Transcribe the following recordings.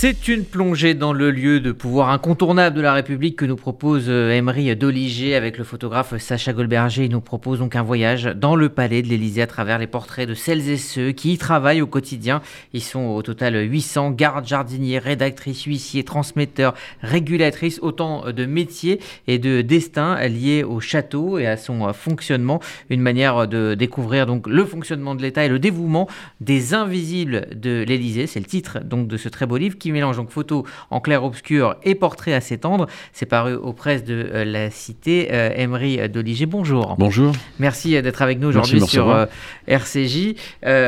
C'est une plongée dans le lieu de pouvoir incontournable de la République que nous propose euh, Emery Doliger avec le photographe Sacha Goldberger. Il nous propose donc un voyage dans le palais de l'Élysée à travers les portraits de celles et ceux qui y travaillent au quotidien. Ils sont au total 800 gardes, jardiniers, rédactrices, huissiers, transmetteurs, régulatrices, autant de métiers et de destins liés au château et à son fonctionnement. Une manière de découvrir donc le fonctionnement de l'État et le dévouement des invisibles de l'Élysée. C'est le titre donc de ce très beau livre qui mélange donc photos en clair-obscur et portraits assez tendres. C'est paru aux presses de euh, la cité. Euh, Emery Doliger, bonjour. Bonjour. Merci euh, d'être avec nous aujourd'hui sur RCJ.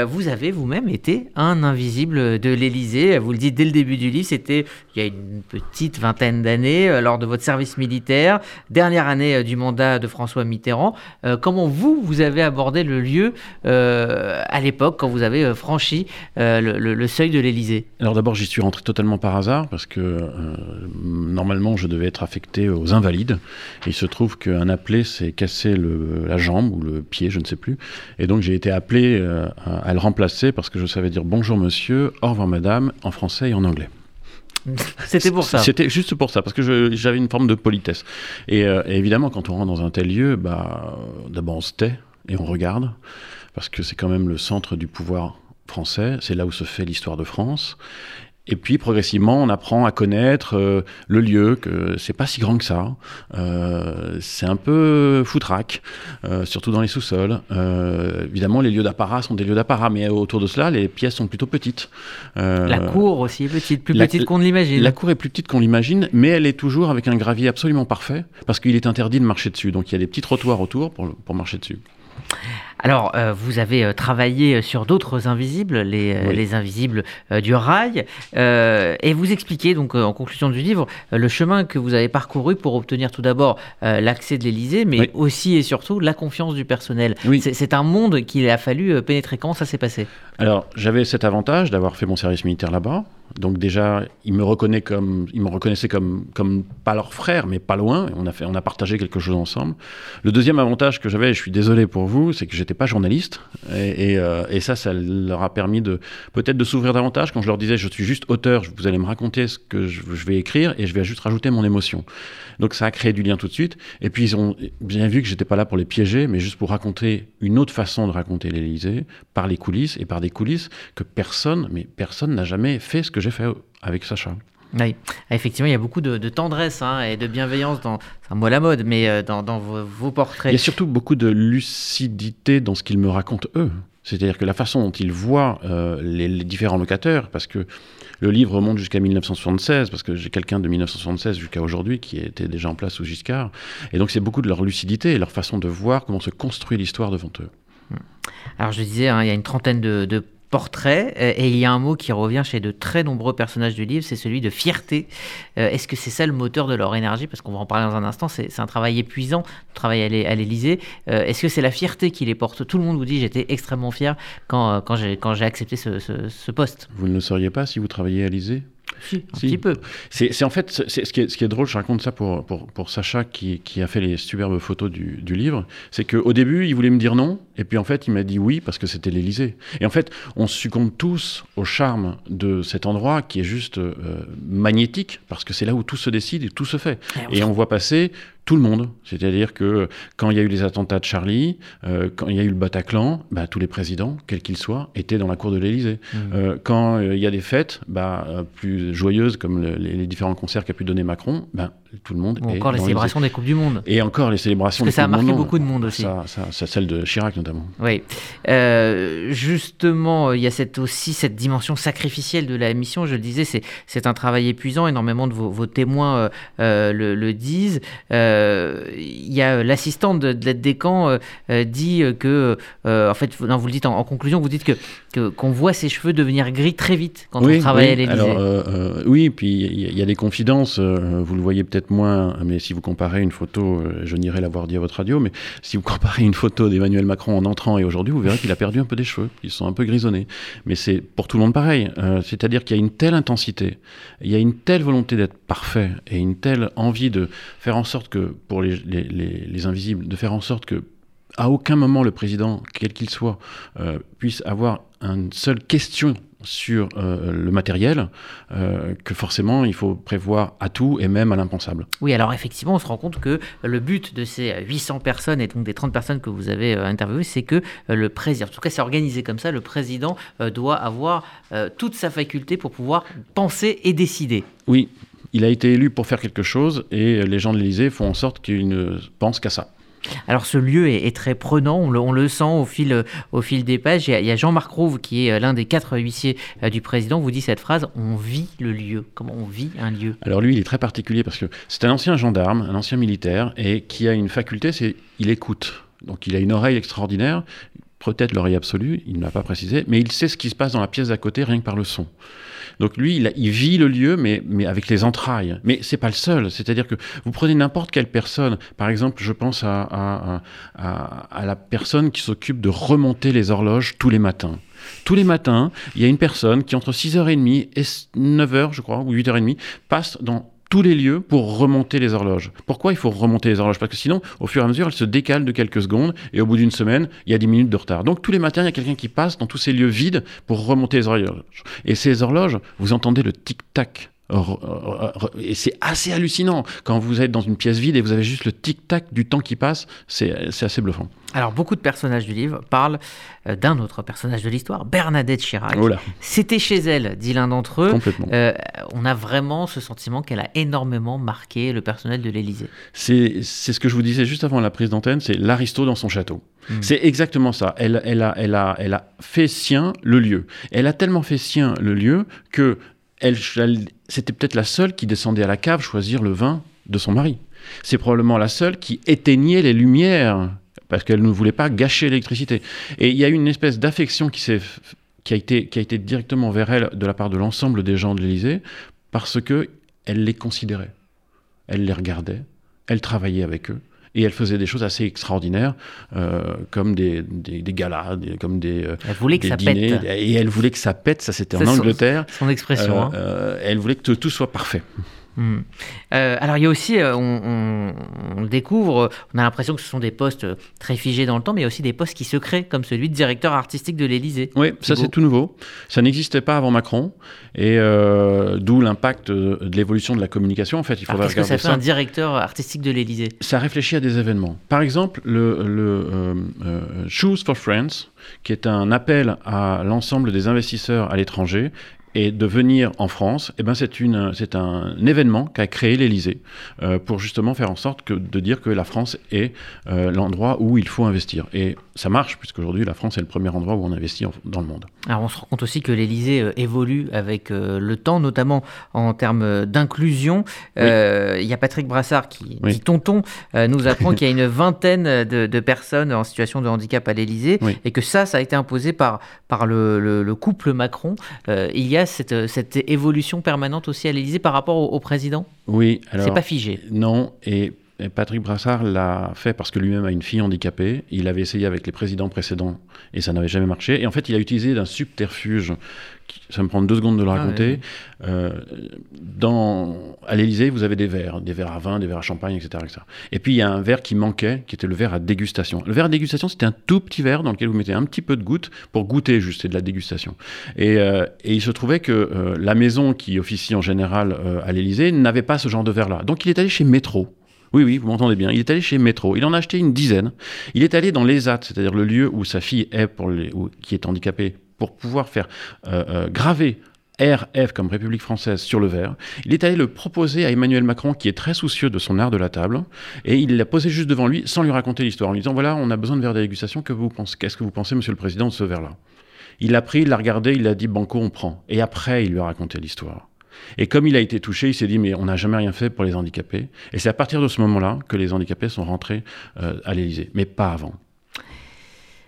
vous avez vous-même été un invisible de l'Élysée. Vous le dites dès le début du livre, c'était il y a une petite vingtaine d'années, lors de votre service militaire, dernière année du mandat de François Mitterrand. comment vous, vous avez abordé le lieu à l'époque quand vous avez franchi le, le, seuil de l'Élysée? Alors d'abord, j'y suis rentré totalement par hasard parce que euh, normalement je devais être affecté aux invalides et il se trouve qu'un appelé s'est cassé le, la jambe ou le pied, je ne sais plus. Et donc j'ai été appelé euh, à, le remplacer parce que je savais dire bonjour monsieur, au revoir madame en français et en anglais. C'était pour ça. C'était juste pour ça, parce que j'avais une forme de politesse. Et, euh, et, évidemment, quand on rentre dans un tel lieu, bah, d'abord on se tait et on regarde, parce que c'est quand même le centre du pouvoir français, c'est là où se fait l'histoire de France. Et puis progressivement, on apprend à connaître euh, le lieu, que c'est pas si grand que ça. Euh, c'est un peu foutraque, euh, surtout dans les sous-sols. évidemment, les lieux d'apparat sont des lieux d'apparat, mais autour de cela, les pièces sont plutôt petites. la cour aussi est petite, plus petite qu'on ne l'imagine. La cour est plus petite qu'on l'imagine, mais elle est toujours avec un gravier absolument parfait, parce qu'il est interdit de marcher dessus. Donc il y a des petits trottoirs autour pour, pour marcher dessus. Alors, euh, vous avez euh, travaillé sur d'autres invisibles, les, euh, invisibles du rail, et vous expliquez donc en conclusion du livre le chemin que vous avez parcouru pour obtenir tout d'abord l'accès de l'Élysée, mais aussi et surtout la confiance du personnel. C'est un monde qu'il a fallu pénétrer. Comment ça s'est passé? Alors, j'avais cet avantage d'avoir fait mon service militaire là-bas. Donc déjà, ils me, reconnaissaient comme, pas leur frère, mais pas loin. On a, partagé quelque chose ensemble. Le deuxième avantage que j'avais, je suis désolé pour vous, c'est que j'étais pas journaliste. Et, euh, et, ça, ça leur a permis de peut-être de s'ouvrir davantage. Quand je leur disais, je suis juste auteur, vous allez me raconter ce que je, je, vais écrire et je vais juste rajouter mon émotion. Donc ça a créé du lien tout de suite. Et puis ils ont bien vu que j'étais pas là pour les piéger, mais juste pour raconter une autre façon de raconter l'Élysée, par les coulisses et par des coulisses que personne, mais personne n'a jamais fait ce que j'ai fait avec Sacha. Oui, effectivement, il y a beaucoup de, tendresse hein, et de bienveillance dans, c'est un mot à la mode, mais euh, dans, vos, portraits. Il y a surtout beaucoup de lucidité dans ce qu'ils me racontent eux. C'est-à-dire que la façon dont ils voient euh, les, différents locataires, parce que le livre remonte jusqu'à 1976, parce que j'ai quelqu'un de 1976 jusqu'à aujourd'hui qui était déjà en place sous Giscard, et donc c'est beaucoup de leur lucidité et leur façon de voir comment se construit l'histoire devant eux. Alors je disais, hein, il y a une trentaine de, de portrait, euh, et il y a un mot qui revient chez de très nombreux personnages du livre, c'est celui de fierté. Euh, est-ce que c'est ça le moteur de leur énergie? Parce qu'on va en parler dans un instant, c'est un travail épuisant, travail à l'Élysée. Euh, est-ce que c'est la fierté qui les porte? Tout le monde vous dit j'étais extrêmement fier quand, quand j'ai accepté ce, ce, poste. Vous ne le sauriez pas si vous travailliez à l'Élysée? Si, un petit peu. C'est en fait, c'est ce, qui est, ce qui est drôle, je raconte ça pour, pour, pour Sacha qui, qui, a fait les superbes photos du, du livre, c'est qu'au début, il voulait me dire non, et puis en fait, il m'a dit oui parce que c'était l'Élysée. Et en fait, on succombe tous au charme de cet endroit qui est juste euh, magnétique, parce que c'est là où tout se décide et tout se fait. Et on voit passer tout le monde. C'est-à-dire que quand il y a eu les attentats de Charlie, euh, quand il y a eu le Bataclan, bah, tous les présidents, quels qu'ils soient, étaient dans la cour de l'Élysée. Mmh. Euh, quand il y a des fêtes bah, plus joyeuses, comme les, différents concerts qu'a pu donner Macron, bah, tout le monde. Ou encore les célébrations des Coupes du Monde. Et encore les célébrations Parce que ça a marqué beaucoup de monde aussi. Ça, ça, celle de Chirac notamment. Oui. Euh, justement, il y a cette, aussi cette dimension sacrificielle de la mission. Je le disais, c'est un travail épuisant. Énormément de vos, témoins euh, euh, le, disent. Il y a l'assistante de, de l'aide des camps dit que, en fait, non, vous le dites en, conclusion, vous dites que qu'on voit ses cheveux devenir gris très vite quand on travaille à l'Élysée. oui, puis il y, a des confidences. vous le voyez peut-être moins, mais si vous comparez une photo, euh, je n'irai l'avoir dit à votre radio, mais si vous comparez une photo d'Emmanuel Macron en entrant et aujourd'hui, vous verrez qu'il a perdu un peu des cheveux. Ils sont un peu grisonnés. Mais c'est pour tout le monde pareil. Euh, c'est-à-dire qu'il y a une telle intensité, il y a une telle volonté d'être parfait et une telle envie de faire en sorte que, pour les, les, les, invisibles, de faire en sorte que à aucun moment le président, quel qu'il soit, euh, puisse avoir une seule question sur euh, le matériel euh, que forcément il faut prévoir à tout et même à l'impensable. Oui, alors effectivement, on se rend compte que le but de ces 800 personnes et donc des 30 personnes que vous avez interviewées, c'est que le président, en tout cas c'est organisé comme ça, le président doit avoir toute sa faculté pour pouvoir penser et décider. Oui, il a été élu pour faire quelque chose et les gens de l'Élysée font en sorte qu'il ne pense qu'à ça. Alors ce lieu est, très prenant, on le, sent au fil, au fil des pages. Il y a, Jean-Marc Rouve, qui est euh, l'un des quatre huissiers euh, du président, vous dit cette phrase, on vit le lieu. Comment on vit un lieu? Alors lui, il est très particulier parce que c'est un ancien gendarme, un ancien militaire, et qui a une faculté, c'est il écoute. Donc il a une oreille extraordinaire, peut-être l'oreille absolue, il ne l'a pas précisé, mais il sait ce qui se passe dans la pièce d'à côté rien que par le son. Donc lui, il, vit le lieu, mais, avec les entrailles. Mais c'est pas le seul. C'est-à-dire que vous prenez n'importe quelle personne. Par exemple, je pense à, à, la personne qui s'occupe de remonter les horloges tous les matins. Tous les matins, il y a une personne qui, entre 6h30 et 9h, je crois, ou 8h30, passe dans tous les lieux pour remonter les horloges. Pourquoi il faut remonter les horloges? Parce que sinon, au fur et à mesure, elles se décalent de quelques secondes et au bout d'une semaine, il y a 10 minutes de retard. Donc tous les matins, il y a quelqu'un qui passe dans tous ces lieux vides pour remonter les horloges. Et ces horloges, vous entendez le tic-tac et c'est assez hallucinant quand vous êtes dans une pièce vide et vous avez juste le tic-tac du temps qui passe, c'est assez bluffant. Alors beaucoup de personnages du livre parlent euh, d'un autre personnage de l'histoire, Bernadette Chirac. Oh C'était chez elle, dit l'un d'entre eux. Complètement. Euh, on a vraiment ce sentiment qu'elle a énormément marqué le personnel de l'Élysée. C'est ce que je vous disais juste avant la prise d'antenne, c'est l'aristo dans son château. Hmm. C'est exactement ça. Elle, elle, a, elle, a, elle a fait sien le lieu. Elle a tellement fait sien le lieu que elle, c'était peut-être la seule qui descendait à la cave choisir le vin de son mari. C'est probablement la seule qui éteignait les lumières parce qu'elle ne voulait pas gâcher l'électricité. Et il y a eu une espèce d'affection qui, qui, a été, qui a été directement vers elle de la part de l'ensemble des gens de l'Élysée parce que elle les considérait, elle les regardait, elle travaillait avec eux et elle faisait des choses assez extraordinaires, euh, comme des, des, galas, comme des, euh, elle voulait que ça dîners. Pète. Et elle voulait que ça pète, ça c'était en Angleterre. Son, expression. Hein. Euh, elle voulait que tout soit parfait. Hmm. Euh, alors il y a aussi, euh, on, on, découvre, on a l'impression que ce sont des postes très figés dans le temps, mais il y a aussi des postes qui se créent, comme celui de directeur artistique de l'Élysée. Oui, ça c'est tout nouveau. Ça n'existait pas avant Macron, et euh, d'où l'impact de l'évolution de la communication. En fait, il faudrait Qu'est-ce que ça fait un directeur artistique de l'Élysée Ça réfléchit à des événements. Par exemple, le, le Choose for Friends, qui est un appel à l'ensemble des investisseurs à l'étranger et de venir en France, eh ben c'est une c'est un événement qu'a créé l'Élysée euh, pour justement faire en sorte que de dire que la France est euh, l'endroit où il faut investir et ça marche puisqu'aujourd'hui la France est le premier endroit où on investit dans le monde. Alors on se rend compte aussi que l'Élysée euh, évolue avec le temps, notamment en termes d'inclusion. Il y a Patrick Brassard qui dit tonton nous apprend qu'il y a une vingtaine de, personnes en situation de handicap à l'Élysée et que ça ça a été imposé par par le, le couple Macron. il y a cette, cette évolution permanente aussi à l'Élysée par rapport au, président? Oui, alors. C'est pas figé. Non, et Patrick Brassard l'a fait parce que lui-même a une fille handicapée. Il avait essayé avec les présidents précédents et ça n'avait jamais marché. Et en fait, il a utilisé d'un subterfuge ça me prend deux secondes de le ah raconter. Euh, dans, à l'Élysée, vous avez des verres, des verres à vin, des verres à champagne, etc., Et puis il y a un verre qui manquait, qui était le verre à dégustation. Le verre à dégustation, c'était un tout petit verre dans lequel vous mettez un petit peu de goutte pour goûter juste, c'est de la dégustation. Et, euh, et, il se trouvait que euh, la maison qui officie en général à l'Élysée n'avait pas ce genre de verre-là. Donc il est allé chez Métro. Oui, oui, vous m'entendez bien. Il est allé chez Métro. Il en a acheté une dizaine. Il est allé dans l'ESAT, c'est-à-dire le lieu où sa fille est, pour les, qui est handicapée, pour pouvoir faire euh, euh, graver RF comme République française sur le verre. Il est allé le proposer à Emmanuel Macron, qui est très soucieux de son art de la table, et il l'a posé juste devant lui sans lui raconter l'histoire, en lui disant voilà, on a besoin de verre de dégustation, que vous pensez, qu'est-ce que vous pensez, monsieur le président, de ce verre-là? Il l'a pris, il l'a regardé, il a dit banco, on prend. Et après, il lui a raconté l'histoire. Et comme il a été touché, il s'est dit mais on n'a jamais rien fait pour les handicapés. Et c'est à partir de ce moment-là que les handicapés sont rentrés euh, à l'Élysée, mais pas avant.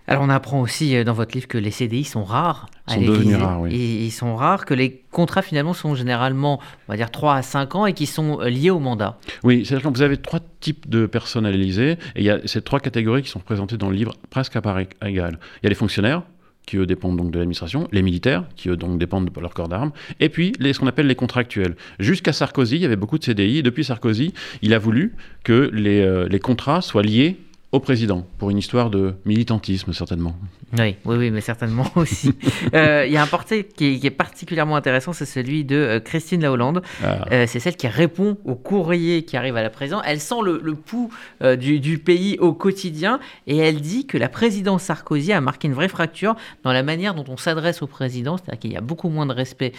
Alors on apprend aussi euh, dans votre livre que les CDI sont rares. Ils sont devenus rares, oui. ils sont rares, que les contrats finalement sont généralement, on va dire, 3 à 5 ans et qui sont euh, liés au mandat. Oui, c'est-à-dire que vous avez trois types de personnes à l'Élysée et il y a ces trois catégories qui sont présentées dans le livre presque à part égale. Il y a les fonctionnaires, qui eux dépendent donc de l'administration, les militaires, qui eux donc dépendent de leur corps d'armes, et puis ce qu'on appelle les contractuels. Jusqu'à Sarkozy, il y avait beaucoup de CDI, et depuis Sarkozy, il a voulu que les, euh, les contrats soient liés au président, pour une histoire de militantisme certainement. Oui, oui, oui mais certainement aussi. Euh, il y a un portrait qui est, particulièrement intéressant, c'est celui de euh, Christine La Hollande. Ah. Euh, c'est celle qui répond au courrier qui arrive à la présidence. Elle sent le, pouls du, du, pays au quotidien et elle dit que la présidence Sarkozy a marqué une vraie fracture dans la manière dont on s'adresse au président, c'est-à-dire qu'il y a beaucoup moins de respect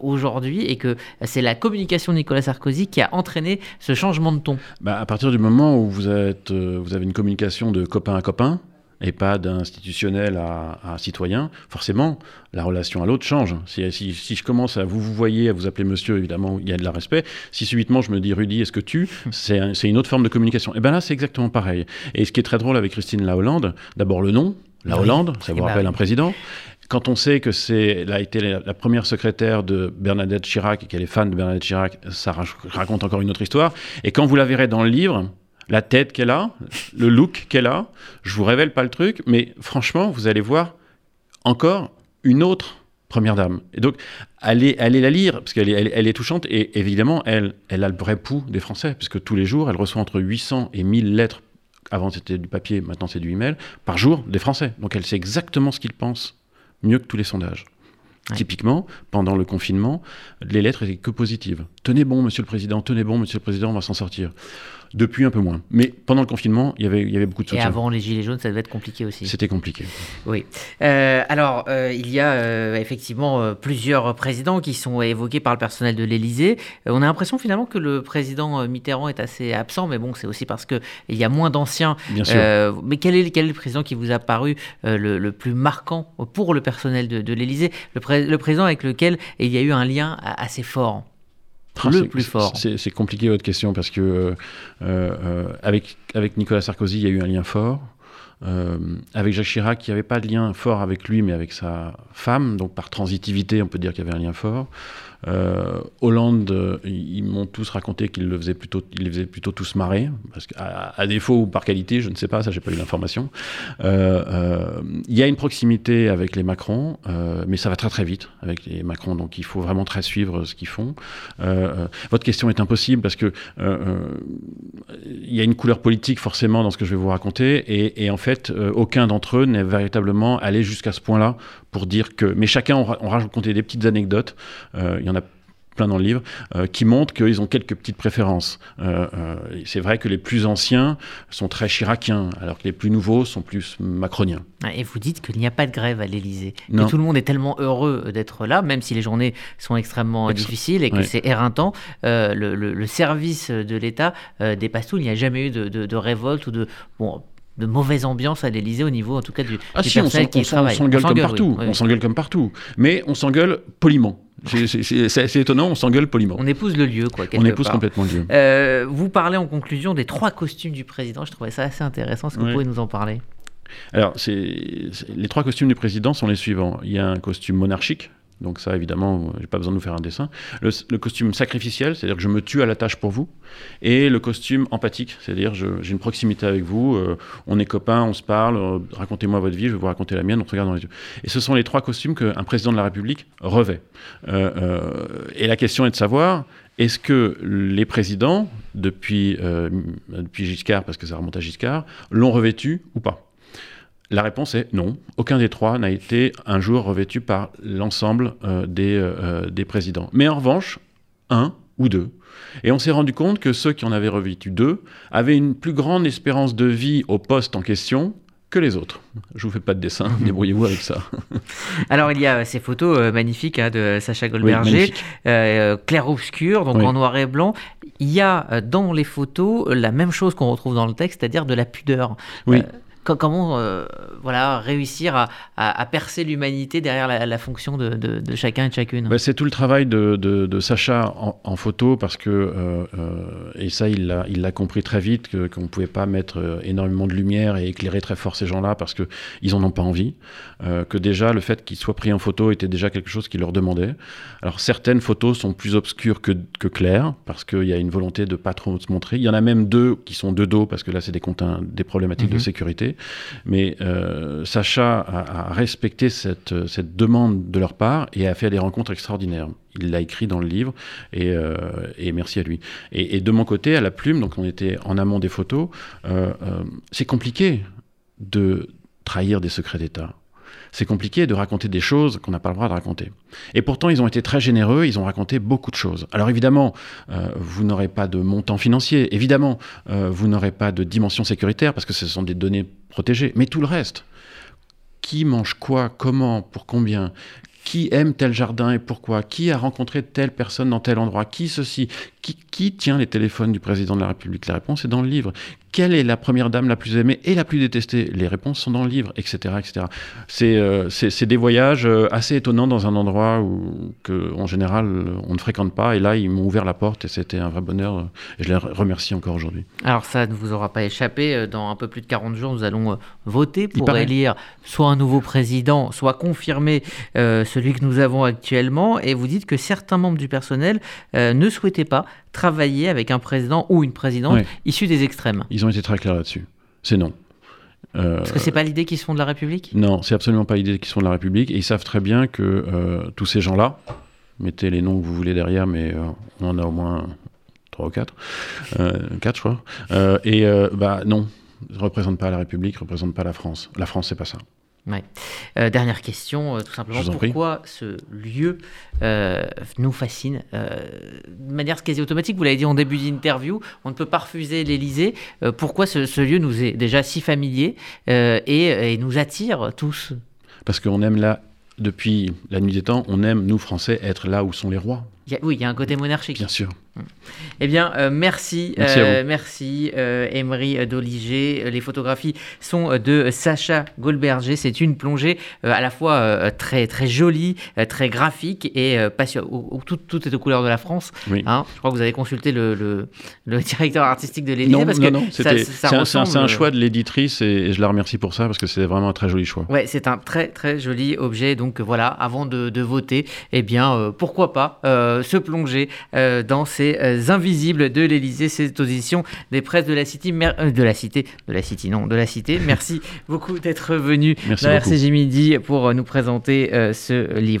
aujourd'hui et que c'est la communication de Nicolas Sarkozy qui a entraîné ce changement de ton. Bah, à partir du moment où vous, êtes, vous avez une communication communication de copain à copain et pas d'institutionnel à, à, citoyen, forcément, la relation à l'autre change. Si, si, je commence à vous vous voyez, à vous appeler monsieur, évidemment, il y a de la respect. Si subitement je me dis Rudy, est-ce que tu C'est une autre forme de communication. Et bien là, c'est exactement pareil. Et ce qui est très drôle avec Christine La Hollande, d'abord le nom, La Hollande, ça vous rappelle un président. Quand on sait que c'est, elle a été la, première secrétaire de Bernadette Chirac et qu'elle est fan de Bernadette Chirac, ça raconte encore une autre histoire. Et quand vous la verrez dans le livre, la tête qu'elle a, le look qu'elle a. Je vous révèle pas le truc, mais franchement, vous allez voir encore une autre première dame. Et donc, allez, allez la lire, parce qu'elle est, elle, est touchante, et évidemment, elle, elle a le vrai pouls des Français, puisque tous les jours, elle reçoit entre 800 et 1000 lettres, avant c'était du papier, maintenant c'est du email, par jour des Français. Donc elle sait exactement ce qu'ils pensent, mieux que tous les sondages. Typiquement, pendant le confinement, les lettres étaient que positives. Tenez bon, monsieur le président, tenez bon, monsieur le président, on va s'en sortir. Depuis, un peu moins. Mais pendant le confinement, il y avait, il y avait beaucoup de soutien. Et avant les Gilets jaunes, ça devait être compliqué aussi. C'était compliqué. Oui. Euh, alors, euh, il y a euh, effectivement plusieurs présidents qui sont évoqués par le personnel de l'Élysée. on a l'impression finalement que le président Mitterrand est assez absent, mais bon, c'est aussi parce qu'il y a moins d'anciens. Bien sûr. mais quel est, quel est, le président qui vous a paru le, plus marquant pour le personnel de, de l'Élysée? Le, le président avec lequel il y a eu un lien assez fort ah, le plus fort C'est compliqué votre question parce que euh, euh, avec, avec Nicolas Sarkozy, il y a eu un lien fort. Euh, avec Jacques Chirac, il n'y avait pas de lien fort avec lui, mais avec sa femme. Donc par transitivité, on peut dire qu'il y avait un lien fort. Euh, Hollande, euh, ils m'ont tous raconté qu'ils le faisaient plutôt, ils les faisaient plutôt tous marrer, parce à défaut ou par qualité, je ne sais pas, ça j'ai pas eu l'information. Il y a une proximité avec les Macron, mais ça va très très vite avec les Macron, donc il faut vraiment très suivre ce qu'ils font. votre question est impossible parce que il y a une couleur politique forcément dans ce que je vais vous raconter, et en fait, aucun d'entre eux n'est véritablement allé jusqu'à ce point-là pour dire que. Mais chacun, on, on raconté des petites anecdotes. Euh, il y en a plein dans le livre, euh, qui montrent qu'ils ont quelques petites préférences. Euh, c'est vrai que les plus anciens sont très chiraciens, alors que les plus nouveaux sont plus macroniens. Ah, et vous dites qu'il n'y a pas de grève à l'Élysée, que tout le monde est tellement heureux d'être là, même si les journées sont extrêmement difficiles et que c'est éreintant. Le, service de l'État dépasse tout. Il n'y a jamais eu de, de révolte ou de... Bon, de mauvaise ambiance à l'Élysée au niveau en tout cas du, ah si, personnel on qui. On s'engueule comme partout, on s'engueule comme partout, mais on s'engueule poliment. C'est étonnant, on s'engueule poliment. On épouse le lieu, quoi. On épouse complètement le lieu. Euh, vous parlez en conclusion des trois costumes du président. Je trouvais ça assez intéressant. Est-ce que vous pouvez nous en parler? Alors, les trois costumes du président sont les suivants. Il y a un costume monarchique, donc ça, évidemment, j'ai pas besoin de nous faire un dessin. Le, costume sacrificiel, c'est-à-dire que je me tue à la tâche pour vous. Et le costume empathique, c'est-à-dire j'ai une proximité avec vous, euh, on est copains, on se parle, euh, racontez-moi votre vie, je vais vous raconter la mienne, on se regarde dans les yeux. Et ce sont les trois costumes qu'un président de la République revêt. Euh, et la question est de savoir, est-ce que les présidents, depuis, depuis Giscard, parce que ça remonte à Giscard, l'ont revêtu ou pas? La réponse est non. Aucun des trois n'a été un jour revêtu par l'ensemble euh, des, euh, euh, des présidents. Mais en revanche, un ou deux. Et on s'est rendu compte que ceux qui en avaient revêtu deux avaient une plus grande espérance de vie au poste en question que les autres. Je vous fais pas de dessin, débrouillez-vous avec ça. Alors il y a ces photos magnifiques hein, de Sacha Goldberger, clair-obscur, donc en noir et blanc. Il y a dans les photos la même chose qu'on retrouve dans le texte, c'est-à-dire de la pudeur. Oui comment euh, voilà, réussir à, percer l'humanité derrière la, fonction de, chacun et de chacune? Bah, C'est tout le travail de, Sacha en, photo, parce que, euh, euh, et ça il l'a compris très vite, qu'on ne pouvait pas mettre énormément de lumière et éclairer très fort ces gens-là, parce qu'ils n'en ont pas envie, que déjà le fait qu'ils soient pris en photo était déjà quelque chose qui leur demandait. Alors certaines photos sont plus obscures que, claires, parce qu'il y a une volonté de pas trop se montrer. Il y en a même deux qui sont de dos, parce que là c'est des, des problématiques de mhm. sécurité. Mais euh, Sacha a, respecté cette, cette, demande de leur part et a fait des rencontres extraordinaires. Il l'a écrit dans le livre et, euh, et merci à lui. Et, et, de mon côté, à la plume, donc on était en amont des photos, euh, c'est compliqué de trahir des secrets d'État c'est compliqué de raconter des choses qu'on n'a pas le droit de raconter. Et pourtant, ils ont été très généreux, ils ont raconté beaucoup de choses. Alors évidemment, euh, vous n'aurez pas de montant financier, évidemment, euh, vous n'aurez pas de dimension sécuritaire, parce que ce sont des données protégées, mais tout le reste. Qui mange quoi, comment, pour combien qui aime tel jardin et pourquoi, qui a rencontré telle personne dans tel endroit, qui ceci, qui, qui tient les téléphones du président de la République? La réponse est dans le livre. Quelle est la première dame la plus aimée et la plus détestée? Les réponses sont dans le livre, etc. etc. Euh, c'est des voyages euh, assez étonnants dans un endroit où, que, en général, on ne fréquente pas. Et là, ils m'ont ouvert la porte et c'était un vrai bonheur. Et je les remercie encore aujourd'hui. Alors, ça ne vous aura pas échappé. Euh, dans un peu plus de 40 jours, nous allons voter pour élire soit un nouveau président, soit confirmer celui que nous avons actuellement. Et vous dites que certains membres du personnel ne souhaitaient pas travailler avec un président ou une présidente issue des extrêmes. Ils ont été très clairs là-dessus. C'est non. Euh, Parce que c'est pas l'idée qu'ils se font de la République? Non, c'est absolument pas l'idée qu'ils se font de la République. Et ils savent très bien que euh, tous ces gens-là, mettez les noms que vous voulez derrière, mais euh, on en a au moins trois ou quatre, quatre je crois. et bah non, ne représentent pas la République, ne représentent pas la France. La France, c'est pas ça. Euh, dernière question, euh, tout simplement, pourquoi ce lieu euh, nous fascine De manière quasi automatique, vous l'avez dit en début d'interview, on ne peut pas refuser l'Elysée. pourquoi ce, lieu nous est déjà si familier et, et, nous attire tous? Parce qu'on aime là, depuis la nuit des temps, on aime, nous Français, être là où sont les rois oui, il y a un côté monarchique. Bien sûr. Eh bien, euh, merci, merci, euh, merci euh, Emery Doliger. Les photographies sont de Sacha Goldberger. C'est une plongée à la fois très très jolie, très graphique et passionnante. Tout, tout, est aux couleurs de la France. Oui. Hein. je crois que vous avez consulté le, le, directeur artistique de l'Élysée parce non, que non. c'est un, choix de l'éditrice et, je la remercie pour ça parce que c'est vraiment un très joli choix. Ouais, c'est un très très joli objet. Donc voilà, avant de, de voter, eh bien pourquoi pas se plonger euh, dans ces euh, invisibles de l'Elysée, cette audition des presses de la City, euh, de la Cité, de la City, non, de la Cité. Merci beaucoup d'être venu Merci dans RCG Midi pour nous présenter ce livre.